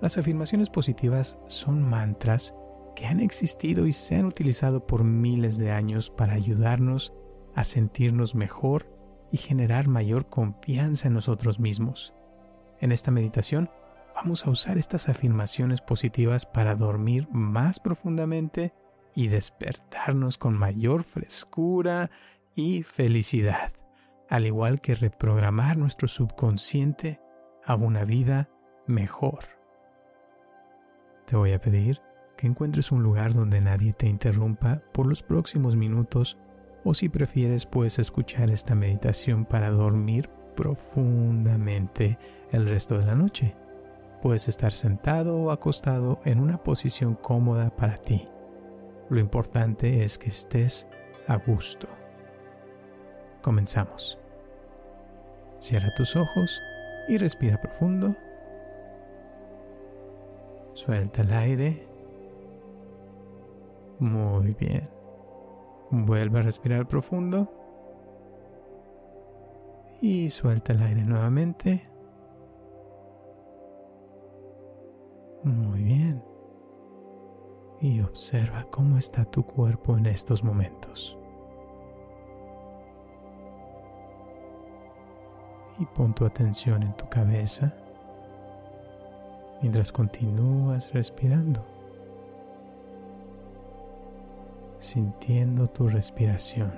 Las afirmaciones positivas son mantras que han existido y se han utilizado por miles de años para ayudarnos a sentirnos mejor y generar mayor confianza en nosotros mismos. En esta meditación vamos a usar estas afirmaciones positivas para dormir más profundamente y despertarnos con mayor frescura y felicidad, al igual que reprogramar nuestro subconsciente a una vida mejor. Te voy a pedir que encuentres un lugar donde nadie te interrumpa por los próximos minutos o si prefieres puedes escuchar esta meditación para dormir profundamente el resto de la noche. Puedes estar sentado o acostado en una posición cómoda para ti. Lo importante es que estés a gusto. Comenzamos. Cierra tus ojos y respira profundo. Suelta el aire. Muy bien. Vuelve a respirar profundo. Y suelta el aire nuevamente. Muy bien. Y observa cómo está tu cuerpo en estos momentos. Y pon tu atención en tu cabeza mientras continúas respirando. sintiendo tu respiración.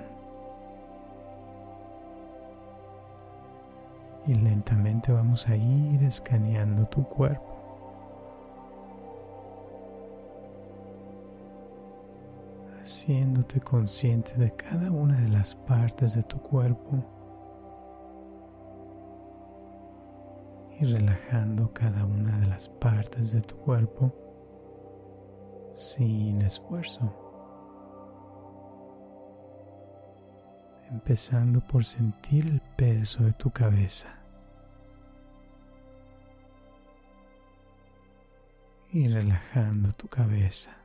Y lentamente vamos a ir escaneando tu cuerpo. Haciéndote consciente de cada una de las partes de tu cuerpo. Y relajando cada una de las partes de tu cuerpo sin esfuerzo. empezando por sentir el peso de tu cabeza. Y relajando tu cabeza.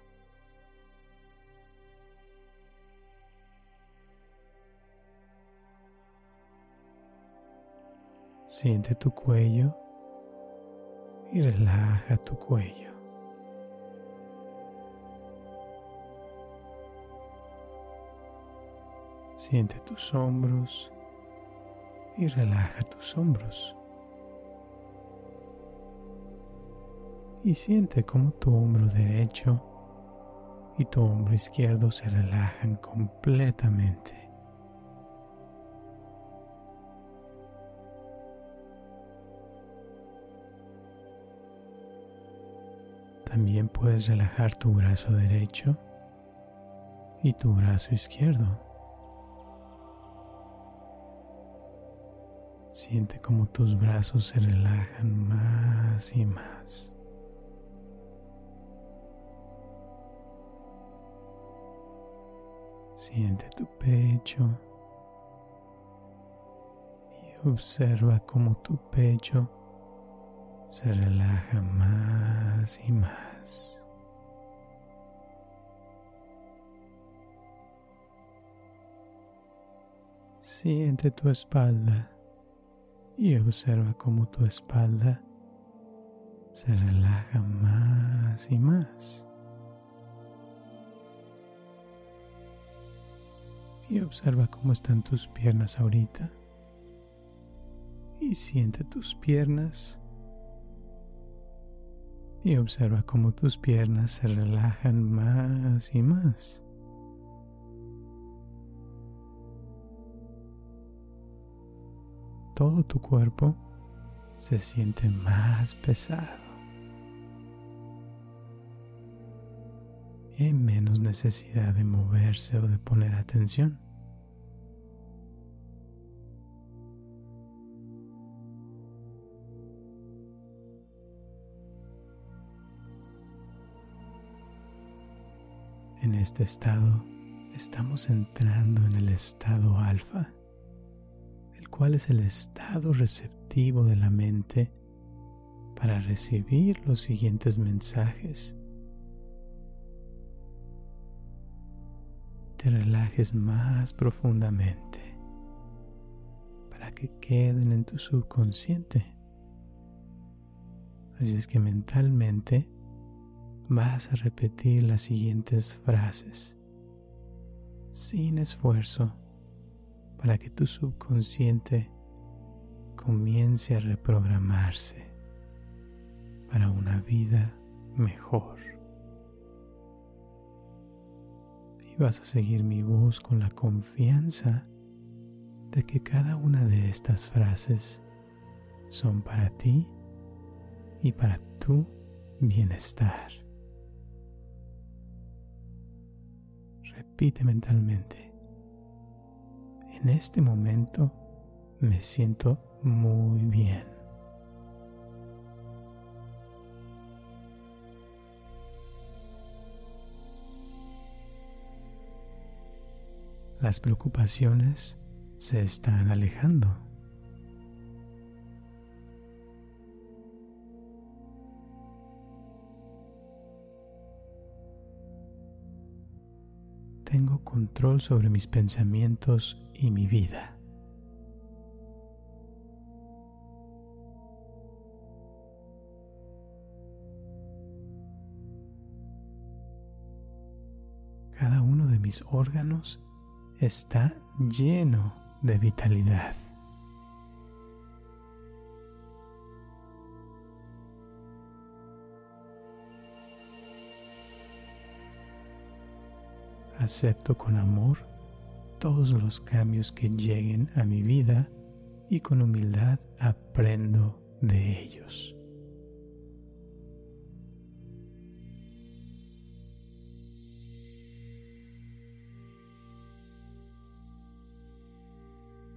Siente tu cuello y relaja tu cuello. Siente tus hombros y relaja tus hombros. Y siente como tu hombro derecho y tu hombro izquierdo se relajan completamente. También puedes relajar tu brazo derecho y tu brazo izquierdo. Siente como tus brazos se relajan más y más. Siente tu pecho y observa cómo tu pecho se relaja más y más. Siente tu espalda y observa cómo tu espalda se relaja más y más. Y observa cómo están tus piernas ahorita. Y siente tus piernas. Y observa cómo tus piernas se relajan más y más. todo tu cuerpo se siente más pesado. Y hay menos necesidad de moverse o de poner atención. En este estado estamos entrando en el estado alfa, el cual es el estado receptivo de la mente para recibir los siguientes mensajes. Te relajes más profundamente para que queden en tu subconsciente. Así es que mentalmente vas a repetir las siguientes frases sin esfuerzo para que tu subconsciente comience a reprogramarse para una vida mejor. Y vas a seguir mi voz con la confianza de que cada una de estas frases son para ti y para tu bienestar. Repite mentalmente. En este momento me siento muy bien. Las preocupaciones se están alejando. Tengo control sobre mis pensamientos y mi vida. Cada uno de mis órganos está lleno de vitalidad. Acepto con amor todos los cambios que lleguen a mi vida y con humildad aprendo de ellos.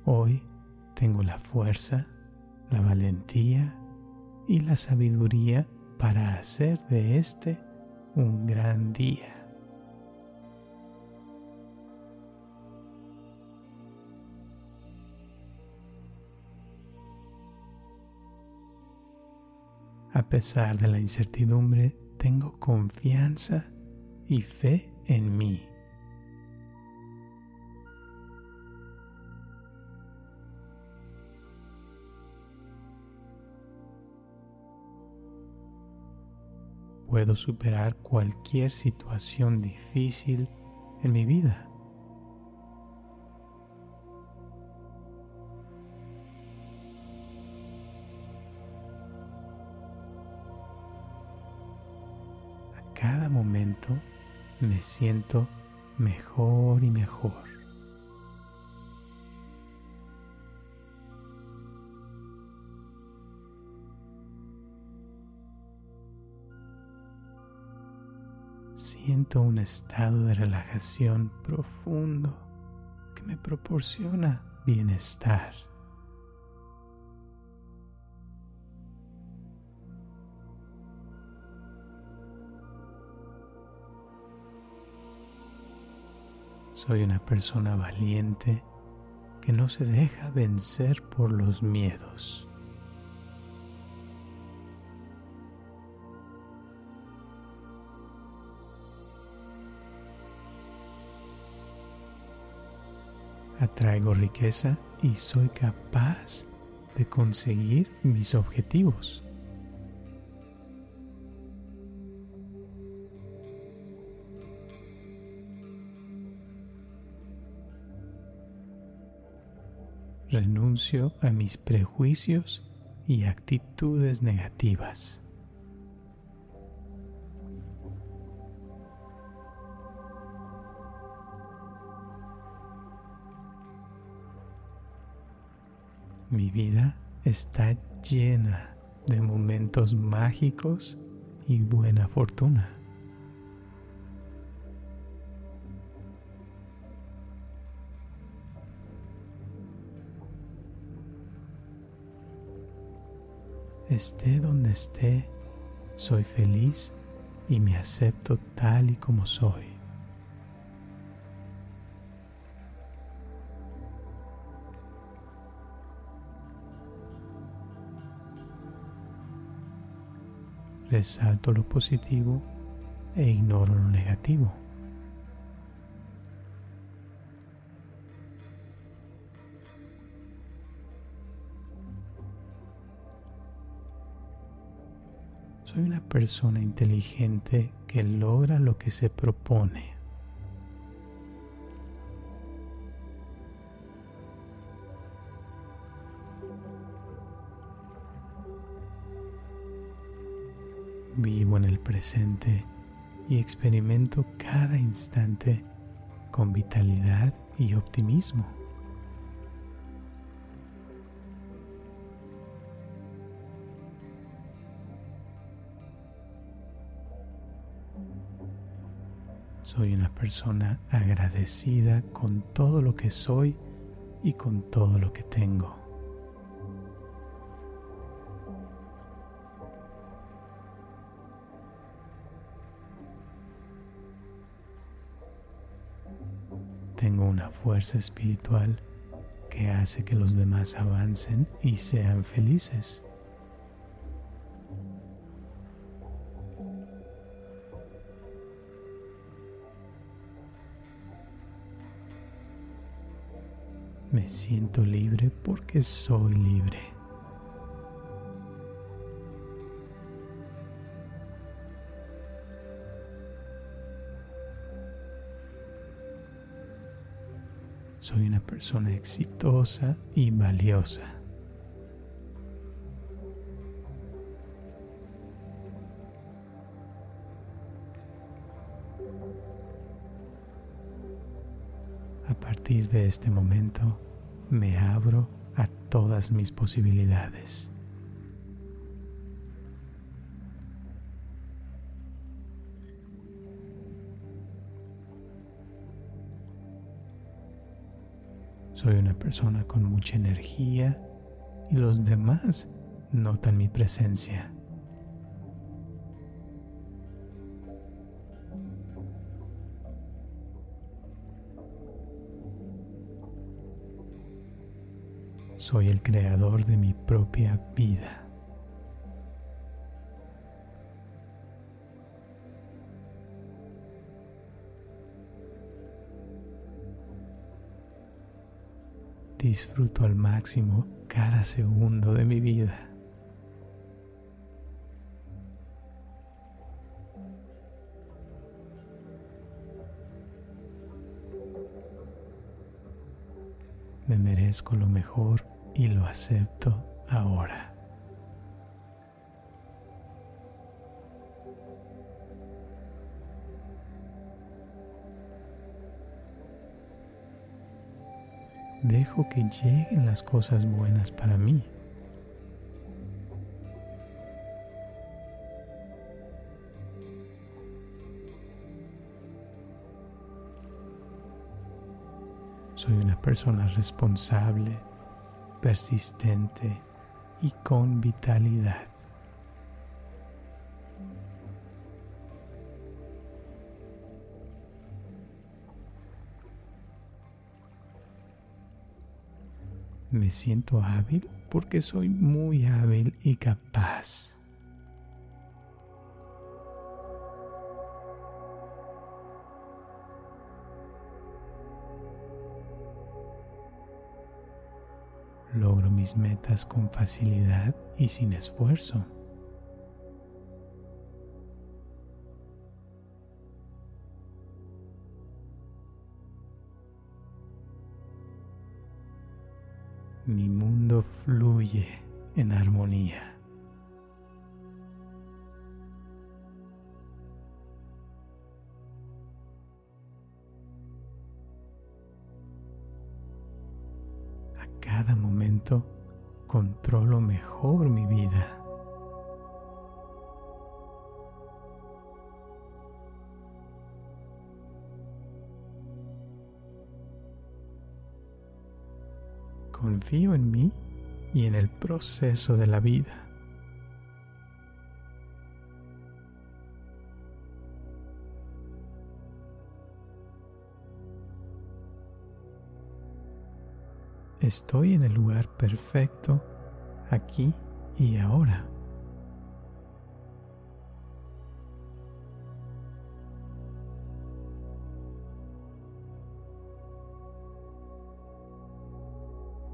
Hoy tengo la fuerza, la valentía y la sabiduría para hacer de este un gran día. A pesar de la incertidumbre, tengo confianza y fe en mí. Puedo superar cualquier situación difícil en mi vida. Me siento mejor y mejor. Siento un estado de relajación profundo que me proporciona bienestar. Soy una persona valiente que no se deja vencer por los miedos. Atraigo riqueza y soy capaz de conseguir mis objetivos. Renuncio a mis prejuicios y actitudes negativas. Mi vida está llena de momentos mágicos y buena fortuna. Esté donde esté, soy feliz y me acepto tal y como soy. Resalto lo positivo e ignoro lo negativo. Soy una persona inteligente que logra lo que se propone. Vivo en el presente y experimento cada instante con vitalidad y optimismo. Soy una persona agradecida con todo lo que soy y con todo lo que tengo. Tengo una fuerza espiritual que hace que los demás avancen y sean felices. Me siento libre porque soy libre. Soy una persona exitosa y valiosa. Partir de este momento me abro a todas mis posibilidades. Soy una persona con mucha energía y los demás notan mi presencia. Soy el creador de mi propia vida. Disfruto al máximo cada segundo de mi vida. Me merezco lo mejor y lo acepto ahora. Dejo que lleguen las cosas buenas para mí. Soy una persona responsable, persistente y con vitalidad. Me siento hábil porque soy muy hábil y capaz. Mis metas con facilidad y sin esfuerzo. Mi mundo fluye en armonía. Controlo mejor mi vida. confío en mí y en el proceso de la vida. Estoy en el lugar perfecto, aquí y ahora.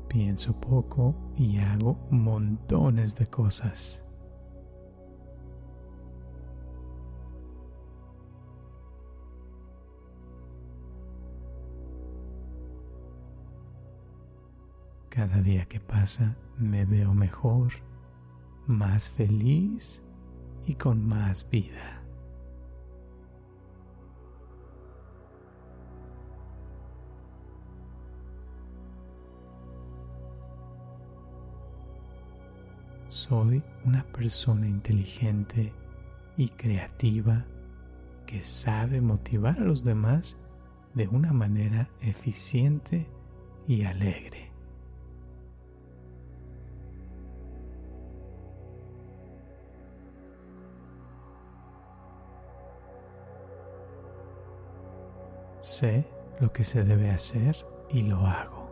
Pienso poco y hago montones de cosas. Cada día que pasa me veo mejor, más feliz y con más vida. Soy una persona inteligente y creativa que sabe motivar a los demás de una manera eficiente y alegre. Sé lo que se debe hacer y lo hago.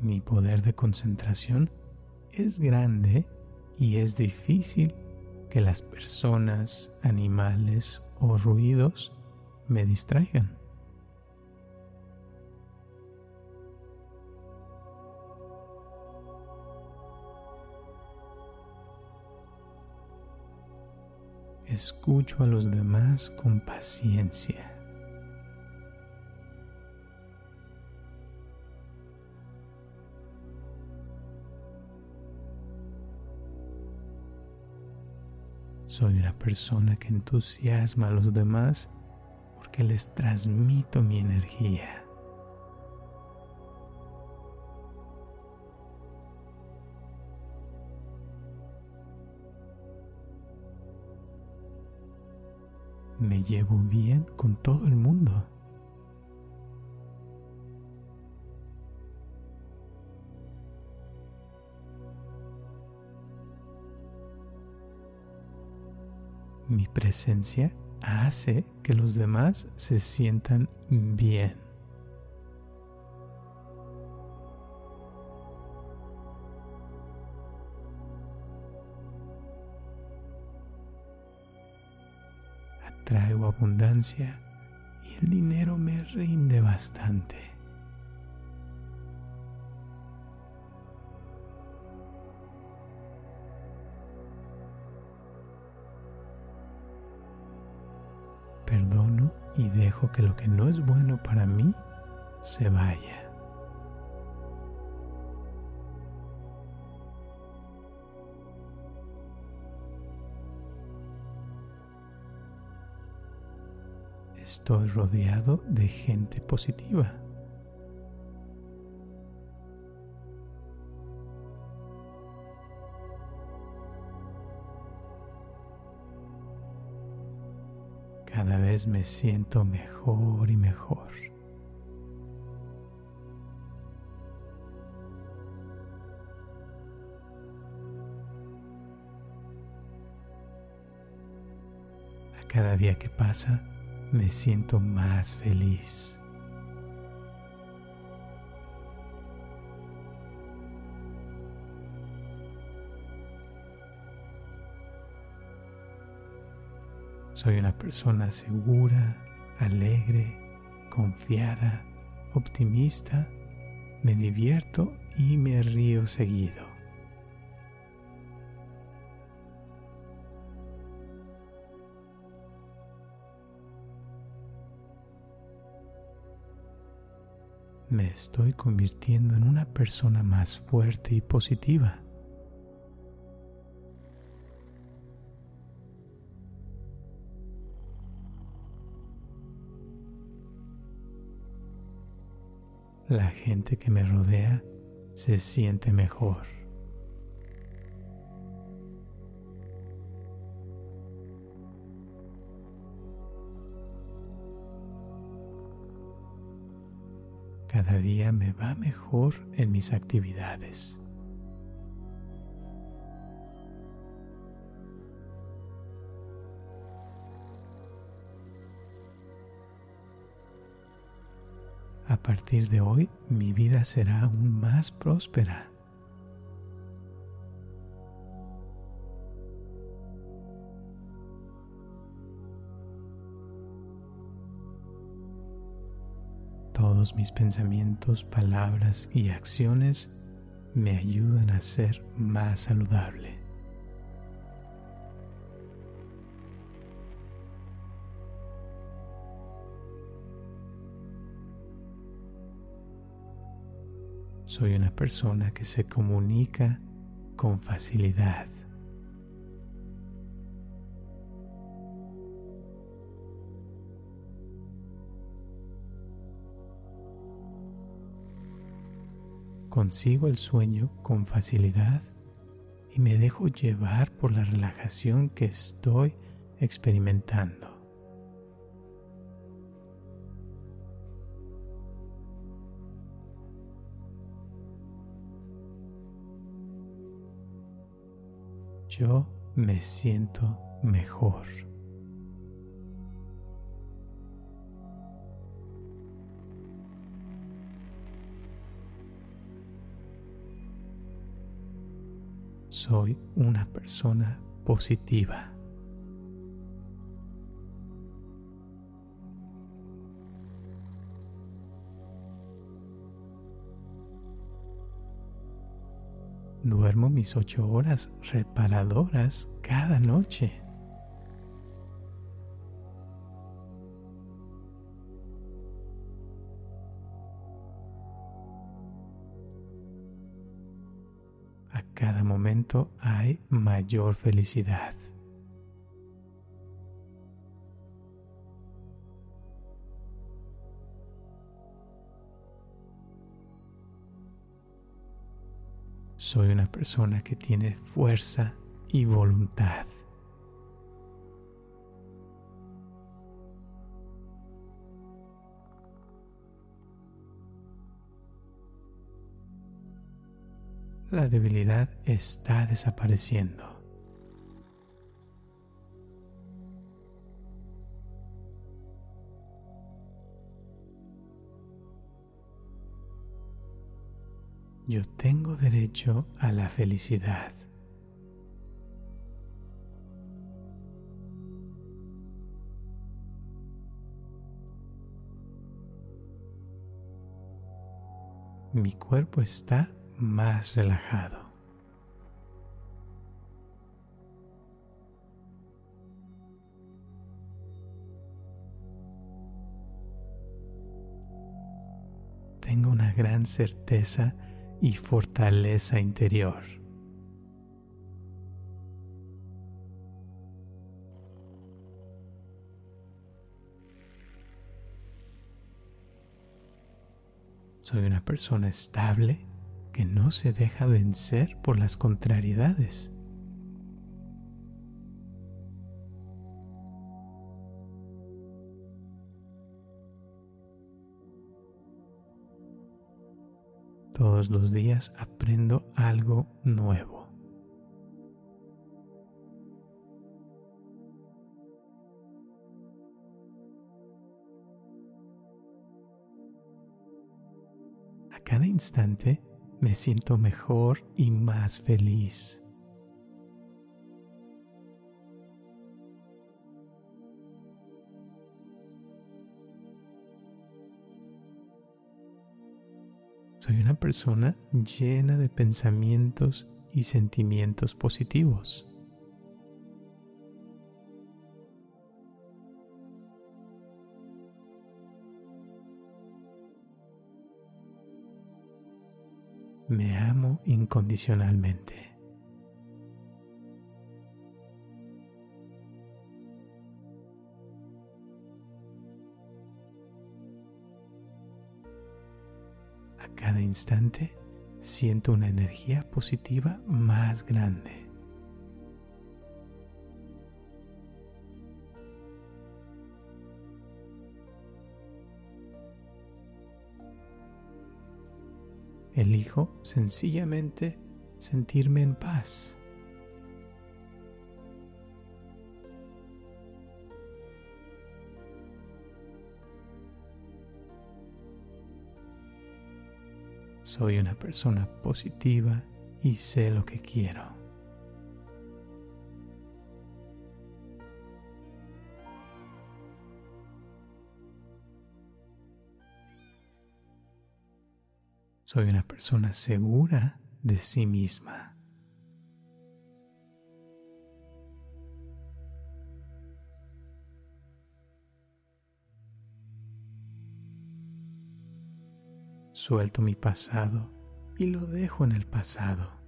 Mi poder de concentración es grande y es difícil que las personas, animales o ruidos me distraigan. Escucho a los demás con paciencia. Soy una persona que entusiasma a los demás porque les transmito mi energía. Me llevo bien con todo el mundo. Mi presencia hace que los demás se sientan bien. Abundancia y el dinero me rinde bastante. Perdono y dejo que lo que no es bueno para mí se vaya. Estoy rodeado de gente positiva. Cada vez me siento mejor y mejor. Cada día que pasa, me siento más feliz. Soy una persona segura, alegre, confiada, optimista, me divierto y me río seguido. Me estoy convirtiendo en una persona más fuerte y positiva. La gente que me rodea se siente mejor. Cada día me va mejor en mis actividades. A partir de hoy mi vida será aún más próspera. Mis pensamientos, palabras y acciones me ayudan a ser más saludable. Soy una persona que se comunica con facilidad. Consigo el sueño con facilidad y me dejo llevar por la relajación que estoy experimentando. yo me siento mejor. Soy una persona positiva. Duermo mis ocho horas reparadoras cada noche. Hay mayor felicidad. Soy una persona que tiene fuerza y voluntad. La debilidad está desapareciendo. yo tengo derecho a la felicidad. Mi cuerpo está más relajado. Tengo una gran certeza y fortaleza interior. Soy una persona estable que no se deja vencer por las contrariedades. Todos los días aprendo algo nuevo. A cada instante me siento mejor y más feliz. Soy una persona llena de pensamientos y sentimientos positivos. Me amo incondicionalmente. cada instante siento una energía positiva más grande. Elijo sencillamente sentirme en paz. Soy una persona positiva y sé lo que quiero. Soy una persona segura de sí misma. Suelto mi pasado y lo dejo en el pasado.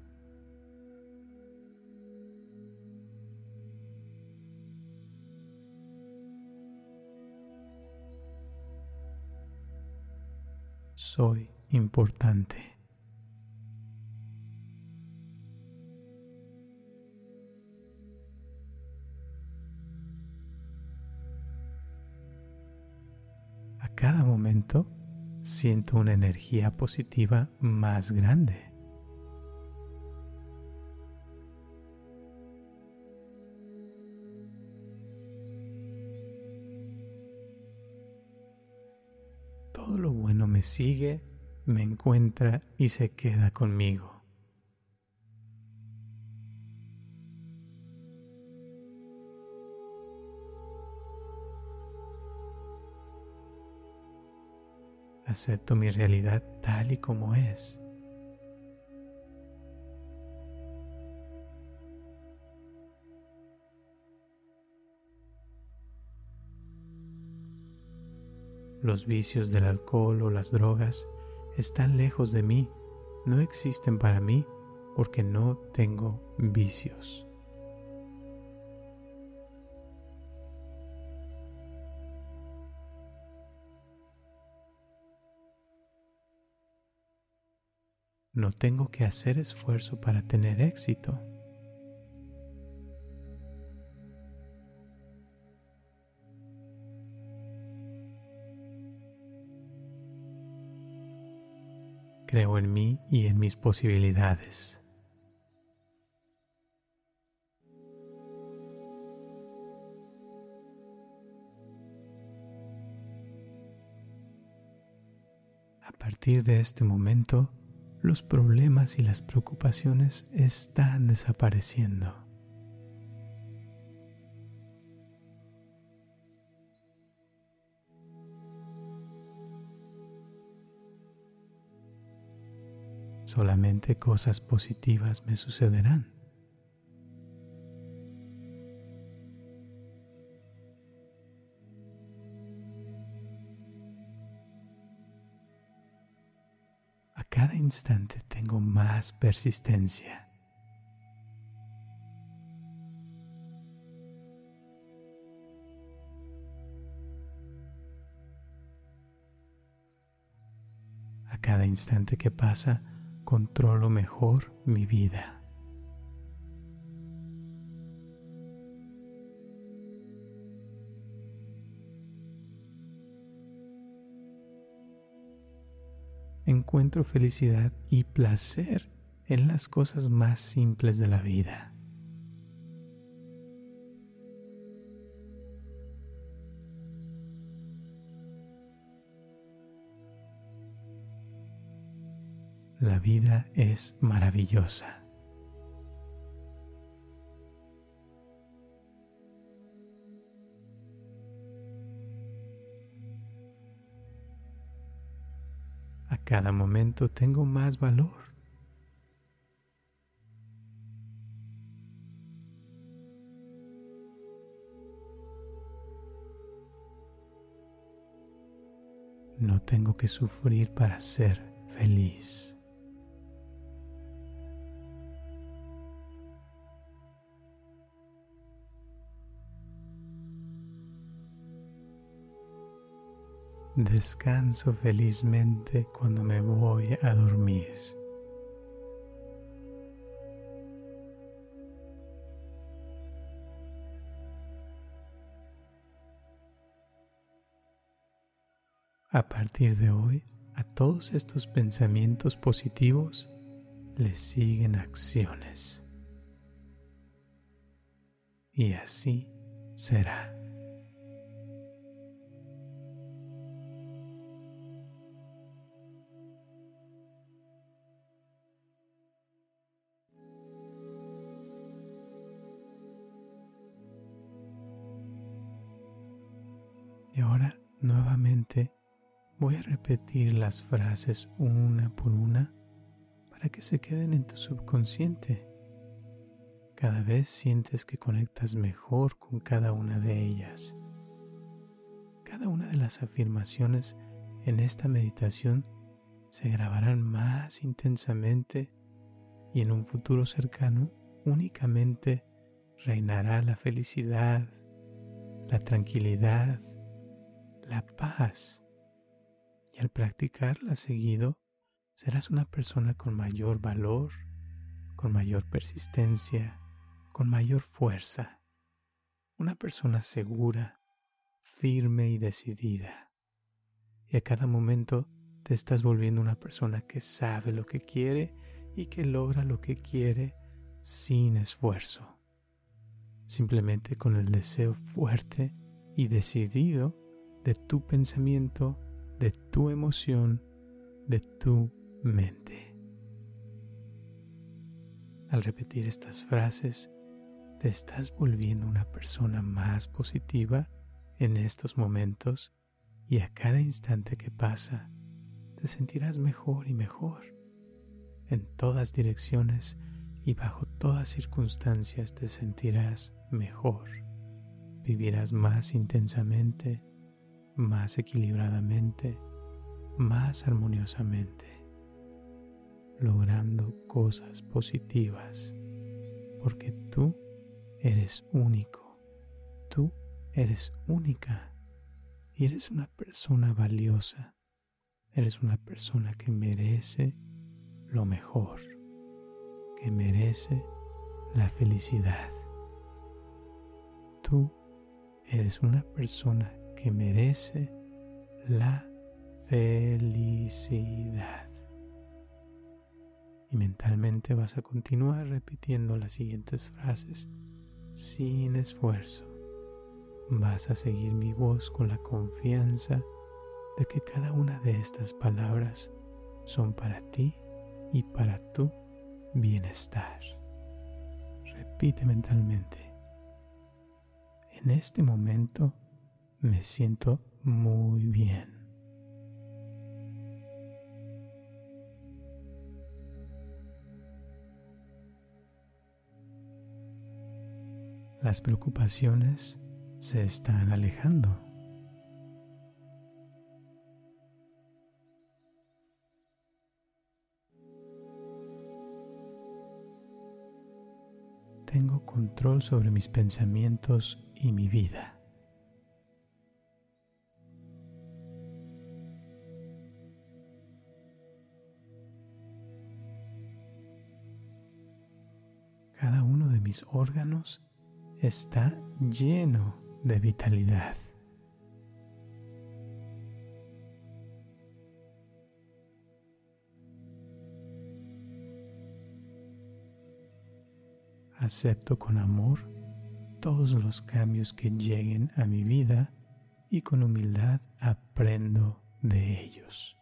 Soy importante. A cada momento siento una energía positiva más grande. Todo lo bueno me sigue, me encuentra y se queda conmigo. Acepto mi realidad tal y como es. Los vicios del alcohol o las drogas están lejos de mí, no existen para mí porque no tengo vicios. No tengo que hacer esfuerzo para tener éxito. Creo en mí y en mis posibilidades. A partir de este momento, los problemas y las preocupaciones están desapareciendo. Solamente cosas positivas me sucederán. cada instante tengo más persistencia. A cada instante que pasa, controlo mejor mi vida. encuentro felicidad y placer en las cosas más simples de la vida. La vida es maravillosa. cada momento tengo más valor. No tengo que sufrir para ser feliz. Descanso felizmente cuando me voy a dormir. A partir de hoy, a todos estos pensamientos positivos les siguen acciones. Y así será. Voy a repetir las frases una por una para que se queden en tu subconsciente. Cada vez sientes que conectas mejor con cada una de ellas. Cada una de las afirmaciones en esta meditación se grabarán más intensamente y en un futuro cercano únicamente reinará la felicidad, la tranquilidad, la paz. Y al practicarla seguido, serás una persona con mayor valor, con mayor persistencia, con mayor fuerza, una persona segura, firme y decidida. Y a cada momento te estás volviendo una persona que sabe lo que quiere y que logra lo que quiere sin esfuerzo, simplemente con el deseo fuerte y decidido de tu pensamiento, de tu emoción, de tu mente. Al repetir estas frases, te estás volviendo una persona más positiva en estos momentos y a cada instante que pasa te sentirás mejor y mejor. En todas direcciones y bajo todas circunstancias te sentirás mejor. Vivirás más intensamente, más equilibradamente, más armoniosamente, logrando cosas positivas, porque tú eres único, tú eres única y eres una persona valiosa, eres una persona que merece lo mejor, que merece la felicidad. Tú eres una persona que merece la felicidad. Y mentalmente vas a continuar repitiendo las siguientes frases sin esfuerzo. Vas a seguir mi voz con la confianza de que cada una de estas palabras son para ti y para tu bienestar. Repite mentalmente. En este momento me siento muy bien. Las preocupaciones se están alejando. Tengo control sobre mis pensamientos y mi vida. Cada uno de mis órganos está lleno de vitalidad. Acepto con amor todos los cambios que lleguen a mi vida y con humildad aprendo de ellos.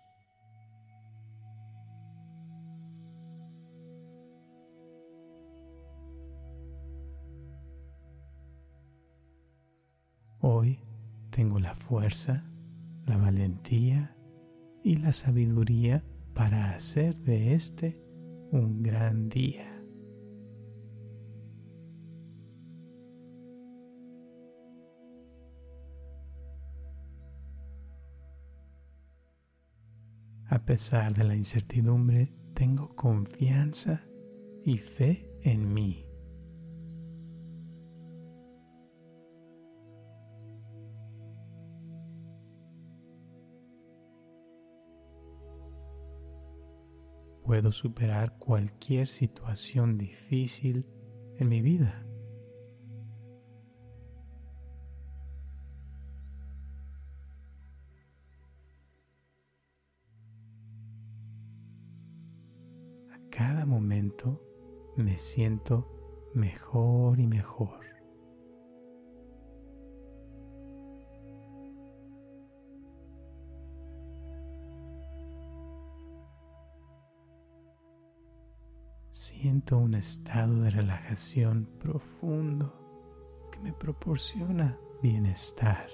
Hoy tengo la fuerza, la valentía y la sabiduría para hacer de este un gran día. A pesar de la incertidumbre, tengo confianza y fe en mí. Puedo superar cualquier situación difícil en mi vida. A cada momento me siento mejor y mejor. siento un estado de relajación profundo que me proporciona bienestar.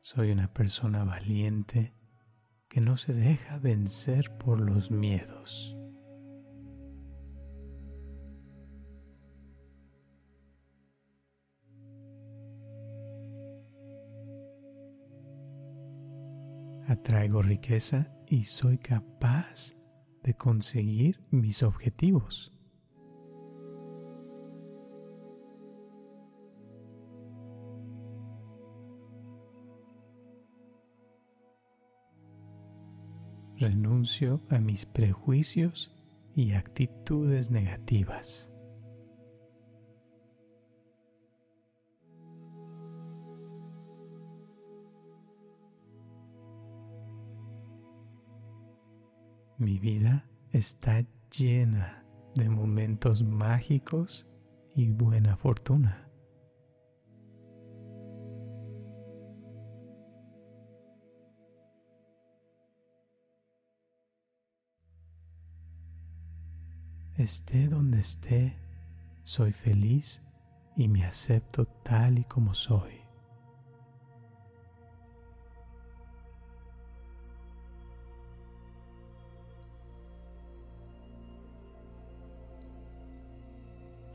Soy una persona valiente que no se deja vencer por los miedos. Atraigo riqueza y soy capaz de conseguir mis objetivos. renuncio a mis prejuicios y actitudes negativas. Mi vida está llena de momentos mágicos y buena fortuna. Esté donde esté, soy feliz y me acepto tal y como soy.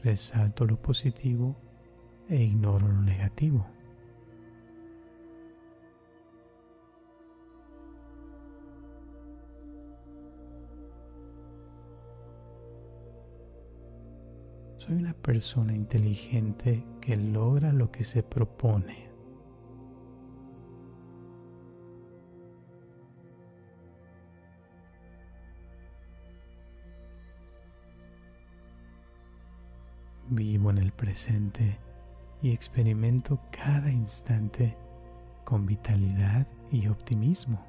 Resalto lo positivo e ignoro lo negativo. Soy una persona inteligente que logra lo que se propone. Vivo en el presente y experimento cada instante con vitalidad y optimismo.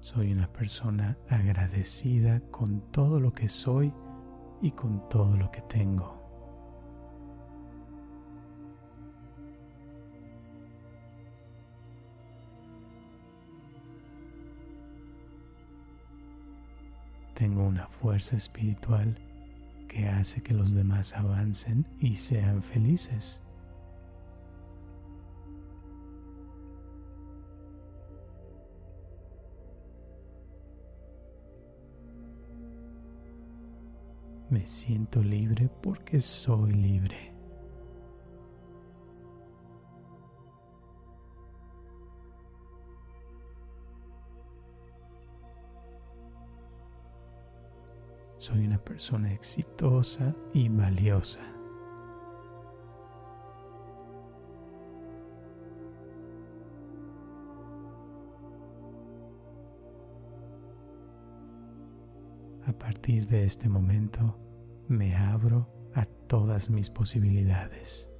Soy una persona agradecida con todo lo que soy y con todo lo que tengo. Tengo una fuerza espiritual que hace que los demás avancen y sean felices. Me siento libre porque soy libre. Soy una persona exitosa y valiosa. A partir de este momento me abro a todas mis posibilidades.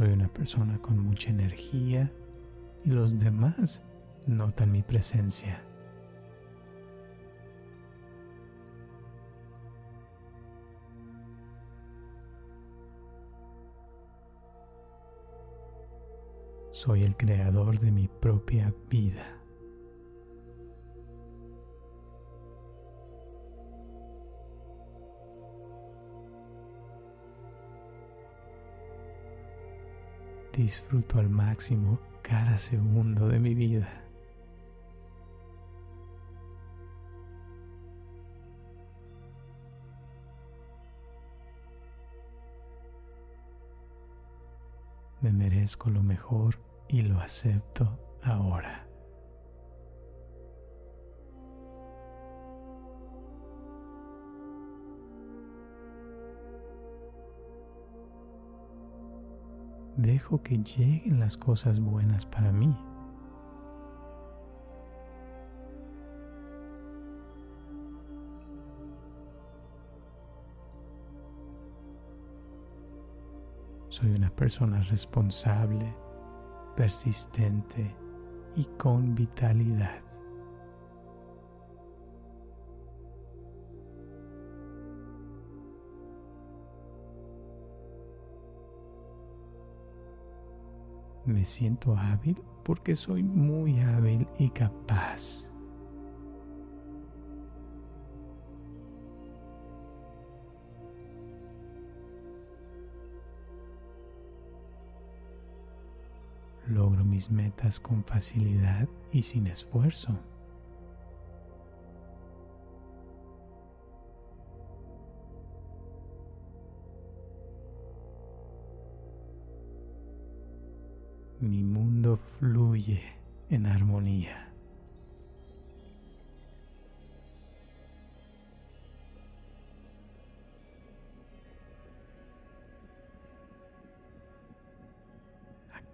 Soy una persona con mucha energía y los demás notan mi presencia. Soy el creador de mi propia vida. Disfruto al máximo cada segundo de mi vida. Me merezco lo mejor y lo acepto ahora. Dejo que lleguen las cosas buenas para mí. Soy una persona responsable persistente y con vitalidad. Me siento hábil porque soy muy hábil y capaz. logro mis metas con facilidad y sin esfuerzo. Mi mundo fluye en armonía.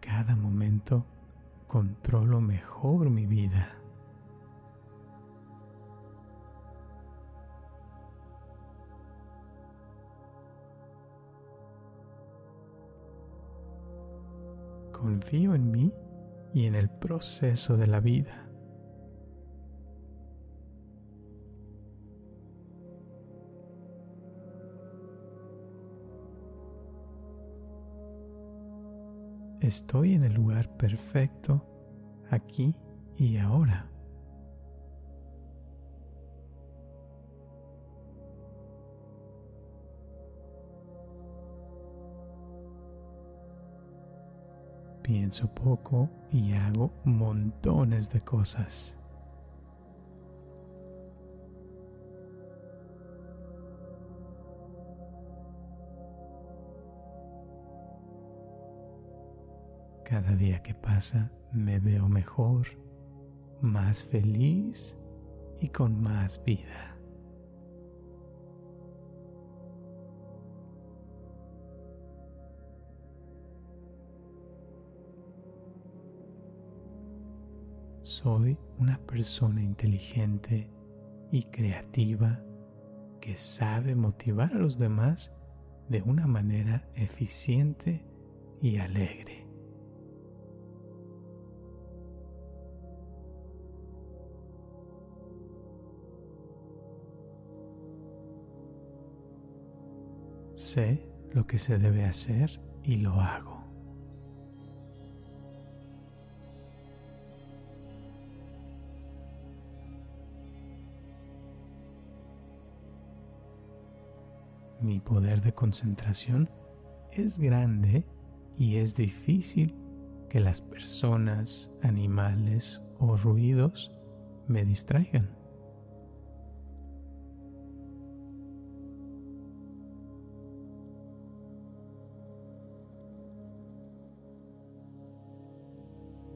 cada momento controlo mejor Confío en mí y en el proceso de la vida. Estoy en el lugar perfecto aquí y ahora. Pienso poco y hago montones de cosas. Cada día que pasa me veo mejor, más feliz y con más vida. Soy una persona inteligente y creativa que sabe motivar a los demás de una manera eficiente y alegre. Sé lo que se debe hacer y lo hago. Mi poder de concentración es grande y es difícil que las personas, animales o ruidos me distraigan.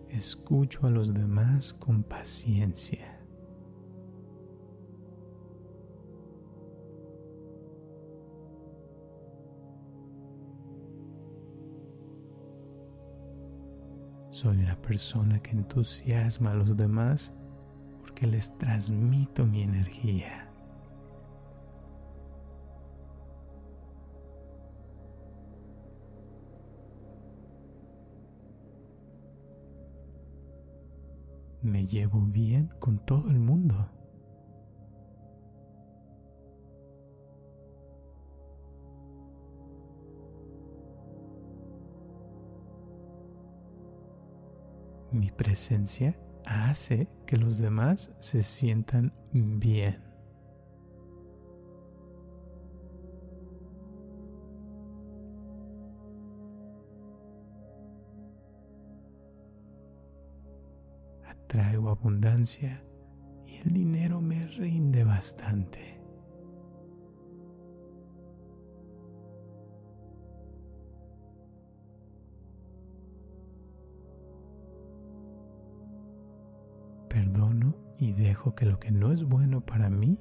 escucho a los demás con paciencia. Soy una persona que entusiasma a los demás porque les transmito mi energía. me llevo bien con todo el mundo. Mi presencia hace que los demás se sientan bien. traigo abundancia y el dinero me rinde bastante. Que lo que no es bueno para mí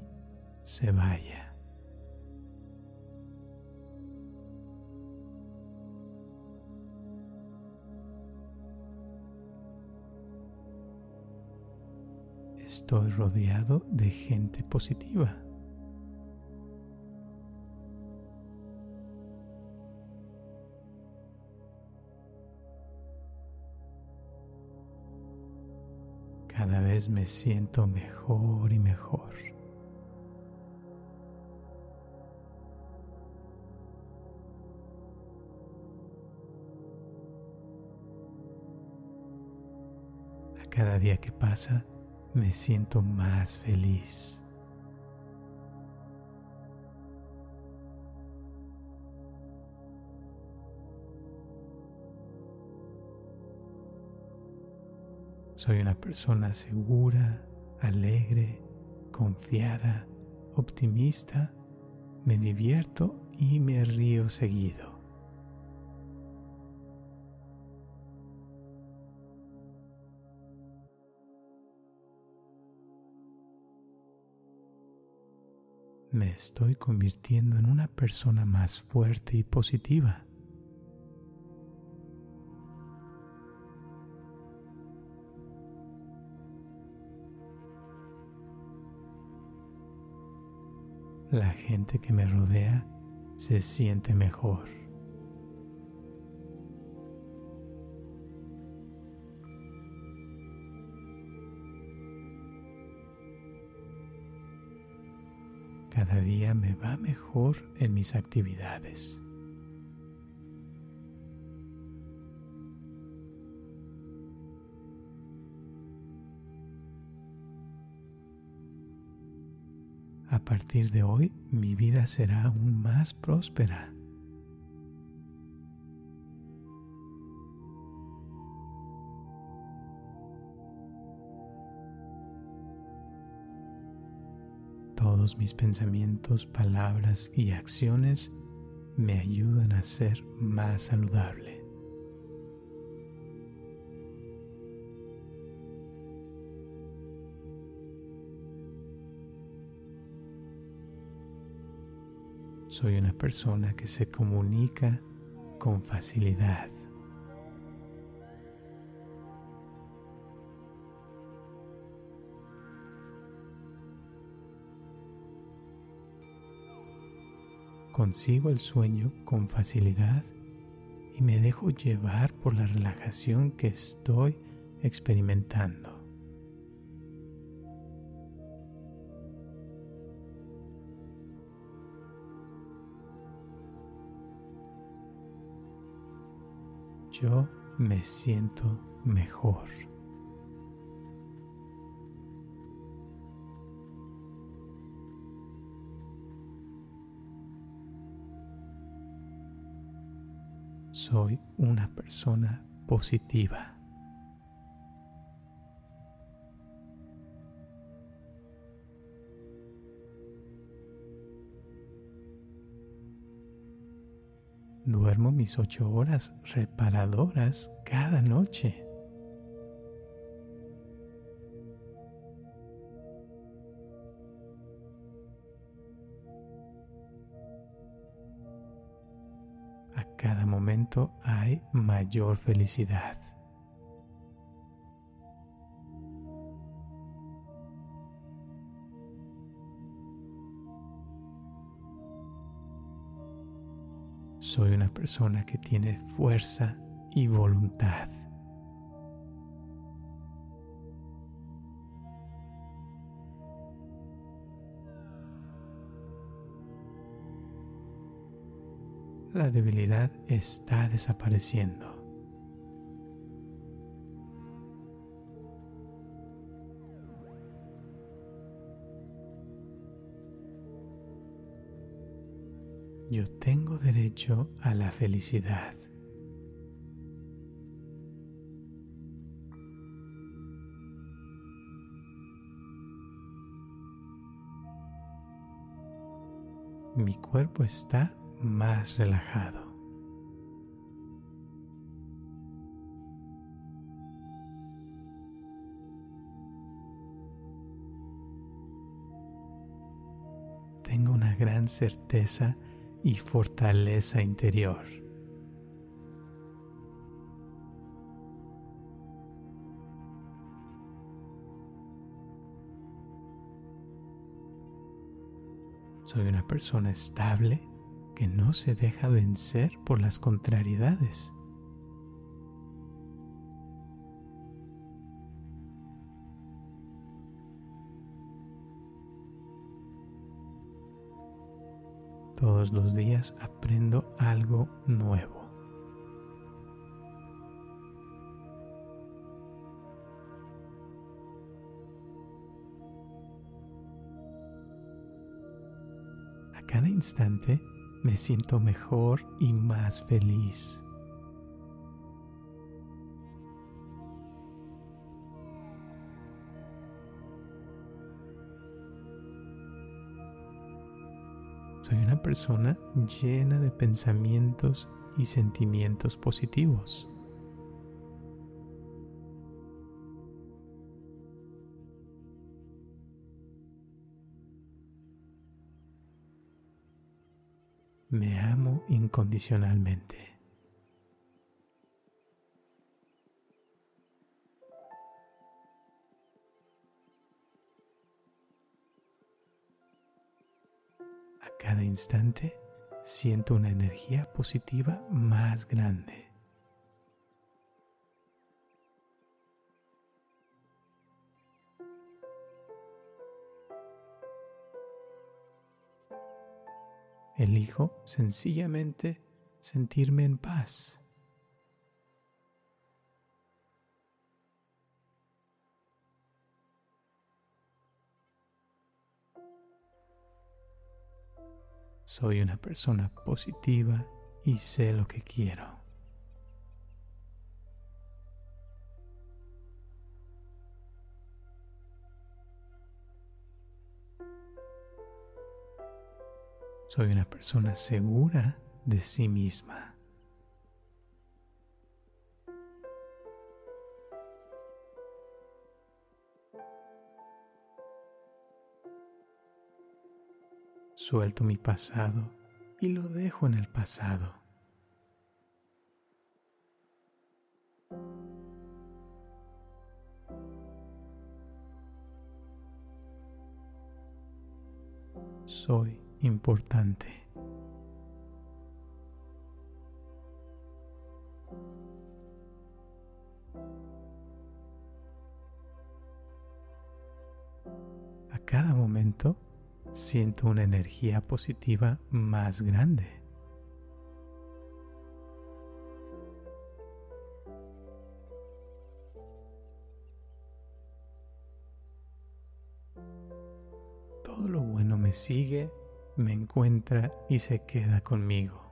se vaya. Estoy rodeado de gente positiva. me siento mejor y mejor. A cada día que pasa, me siento más feliz. Soy una persona segura, alegre, confiada, optimista, me divierto y me río seguido. Me estoy convirtiendo en una persona más fuerte y positiva. La gente que me rodea se siente mejor. Cada día me va mejor en mis actividades. Partir de hoy mi vida será aún más próspera. Todos mis pensamientos, palabras y acciones me ayudan a ser más saludable. Soy una persona que se comunica con facilidad. Consigo el sueño con facilidad y me dejo llevar por la relajación que estoy experimentando. Yo me siento mejor. Soy una persona positiva. Duermo mis ocho horas reparadoras cada noche. A cada momento hay mayor felicidad. Soy una persona que tiene fuerza y voluntad. La debilidad está desapareciendo. Yo tengo derecho a la felicidad. Mi cuerpo está más relajado. Tengo una gran certeza y fortaleza interior. Soy una persona estable que no se deja vencer por las contrariedades. Todos los días aprendo algo nuevo. A cada instante me siento mejor y más feliz. Persona llena de pensamientos y sentimientos positivos. Me amo incondicionalmente. Instante siento una energía positiva más grande. Elijo sencillamente sentirme en paz. Soy una persona positiva y sé lo que quiero. Soy una persona segura de sí misma. Suelto mi pasado y lo dejo en el pasado. Soy importante. A cada momento siento una energía positiva más grande. Todo lo bueno me sigue me encuentra y se queda conmigo.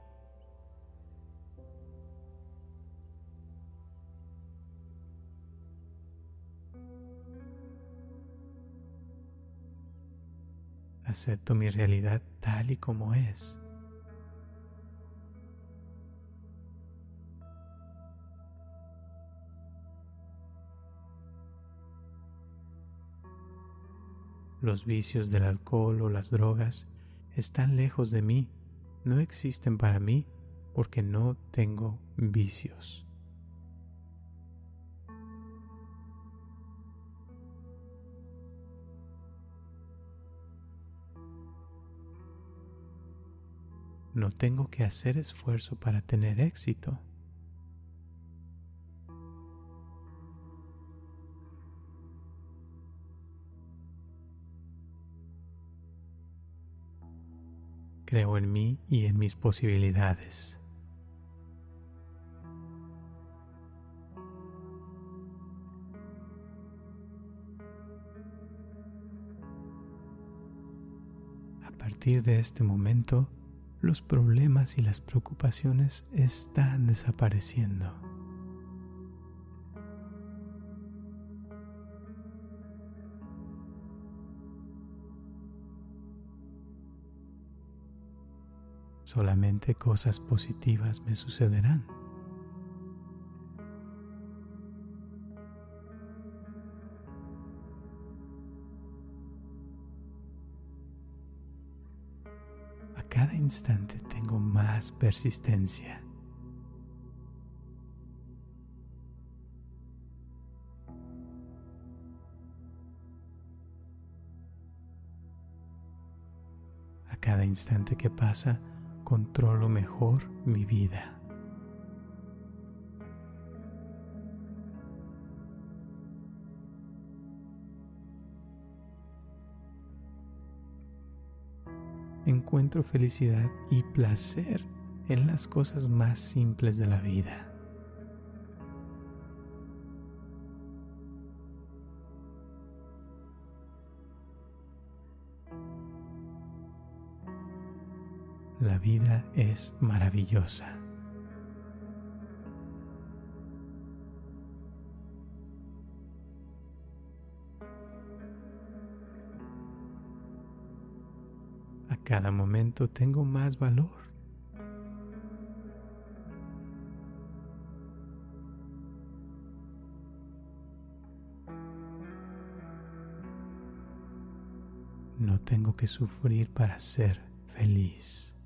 Acepto mi realidad tal y como es. Los vicios del alcohol o las drogas están lejos de mí, no existen para mí porque no tengo vicios. No tengo que hacer esfuerzo para tener éxito. Creo en mí y en mis posibilidades. A partir de este momento, los problemas y las preocupaciones están desapareciendo. solamente cosas positivas me sucederán. Persistencia. A cada instante que pasa, controlo mejor mi vida. Encuentro felicidad y placer en las cosas más simples de la vida. La vida es maravillosa. A cada momento tengo más valor. Tengo que sufrir para ser feliz.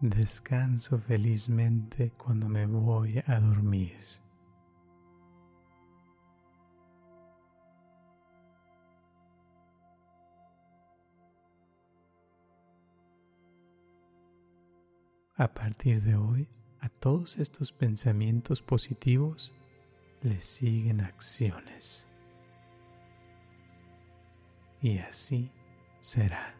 Descanso felizmente cuando me voy a dormir. A partir de hoy, a todos estos pensamientos positivos les siguen acciones. Y así será.